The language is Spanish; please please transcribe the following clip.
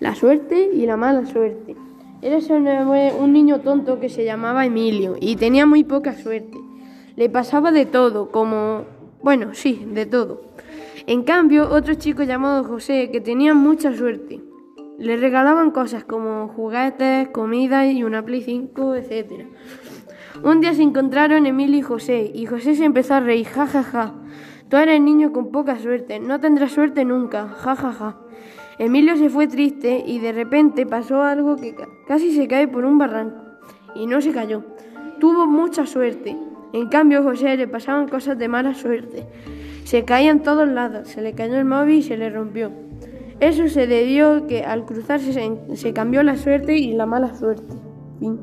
La suerte y la mala suerte. Era un niño tonto que se llamaba Emilio y tenía muy poca suerte. Le pasaba de todo, como... Bueno, sí, de todo. En cambio, otro chico llamado José, que tenía mucha suerte. Le regalaban cosas como juguetes, comida y una Play 5, etc. Un día se encontraron Emilio y José, y José se empezó a reír, ja, ja, ja. Tú eres niño con poca suerte, no tendrás suerte nunca, ja, ja, ja. Emilio se fue triste y de repente pasó algo que casi se cae por un barranco. Y no se cayó. Tuvo mucha suerte. En cambio, a José le pasaban cosas de mala suerte. Se caía en todos lados, se le cayó el móvil y se le rompió. Eso se debió que al cruzarse se, se cambió la suerte y la mala suerte. Fin.